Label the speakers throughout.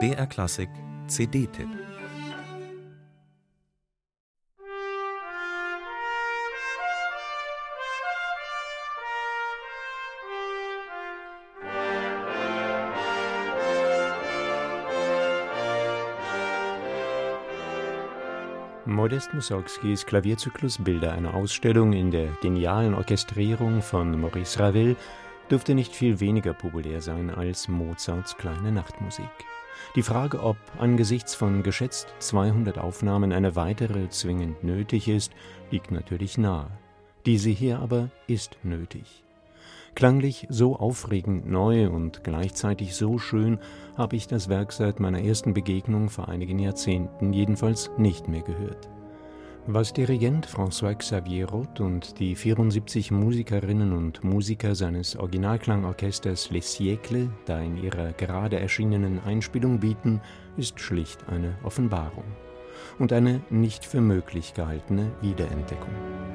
Speaker 1: BR Klassik CD-Tipp
Speaker 2: Modest Mussorgskis Klavierzyklus Bilder einer Ausstellung in der genialen Orchestrierung von Maurice Ravel dürfte nicht viel weniger populär sein als Mozarts kleine Nachtmusik. Die Frage, ob angesichts von geschätzt 200 Aufnahmen eine weitere zwingend nötig ist, liegt natürlich nahe. Diese hier aber ist nötig. Klanglich so aufregend neu und gleichzeitig so schön habe ich das Werk seit meiner ersten Begegnung vor einigen Jahrzehnten jedenfalls nicht mehr gehört. Was Dirigent François Xavier Roth und die 74 Musikerinnen und Musiker seines Originalklangorchesters Les Siècles da in ihrer gerade erschienenen Einspielung bieten, ist schlicht eine Offenbarung und eine nicht für möglich gehaltene Wiederentdeckung.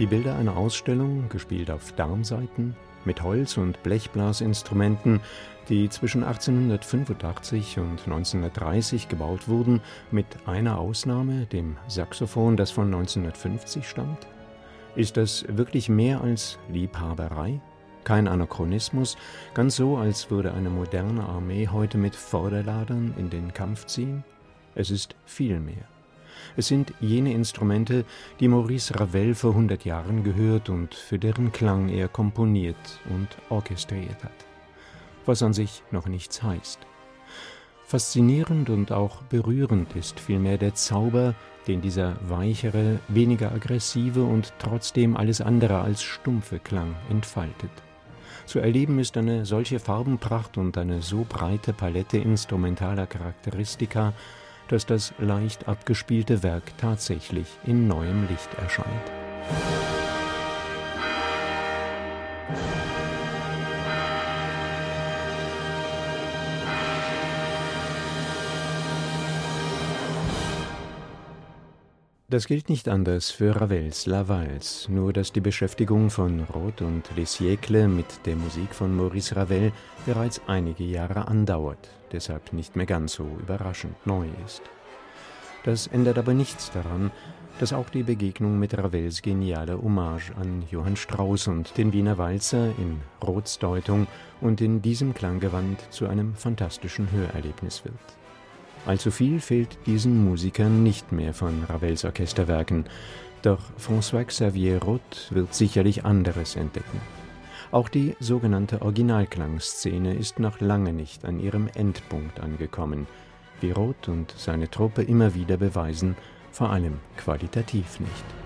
Speaker 2: Die Bilder einer Ausstellung, gespielt auf Darmsaiten, mit Holz- und Blechblasinstrumenten, die zwischen 1885 und 1930 gebaut wurden, mit einer Ausnahme, dem Saxophon, das von 1950 stammt? Ist das wirklich mehr als Liebhaberei? Kein Anachronismus, ganz so, als würde eine moderne Armee heute mit Vorderladern in den Kampf ziehen? Es ist viel mehr. Es sind jene Instrumente, die Maurice Ravel vor hundert Jahren gehört und für deren Klang er komponiert und orchestriert hat. Was an sich noch nichts heißt. Faszinierend und auch berührend ist vielmehr der Zauber, den dieser weichere, weniger aggressive und trotzdem alles andere als stumpfe Klang entfaltet. Zu erleben ist eine solche Farbenpracht und eine so breite Palette instrumentaler Charakteristika, dass das leicht abgespielte Werk tatsächlich in neuem Licht erscheint. Das gilt nicht anders für Ravels La Valse, nur dass die Beschäftigung von Roth und Les Siècles mit der Musik von Maurice Ravel bereits einige Jahre andauert, deshalb nicht mehr ganz so überraschend neu ist. Das ändert aber nichts daran, dass auch die Begegnung mit Ravels genialer Hommage an Johann Strauss und den Wiener Walzer in Roths Deutung und in diesem Klanggewand zu einem fantastischen Hörerlebnis wird. Allzu viel fehlt diesen Musikern nicht mehr von Ravels Orchesterwerken, doch François Xavier Roth wird sicherlich anderes entdecken. Auch die sogenannte Originalklangszene ist noch lange nicht an ihrem Endpunkt angekommen, wie Roth und seine Truppe immer wieder beweisen, vor allem qualitativ nicht.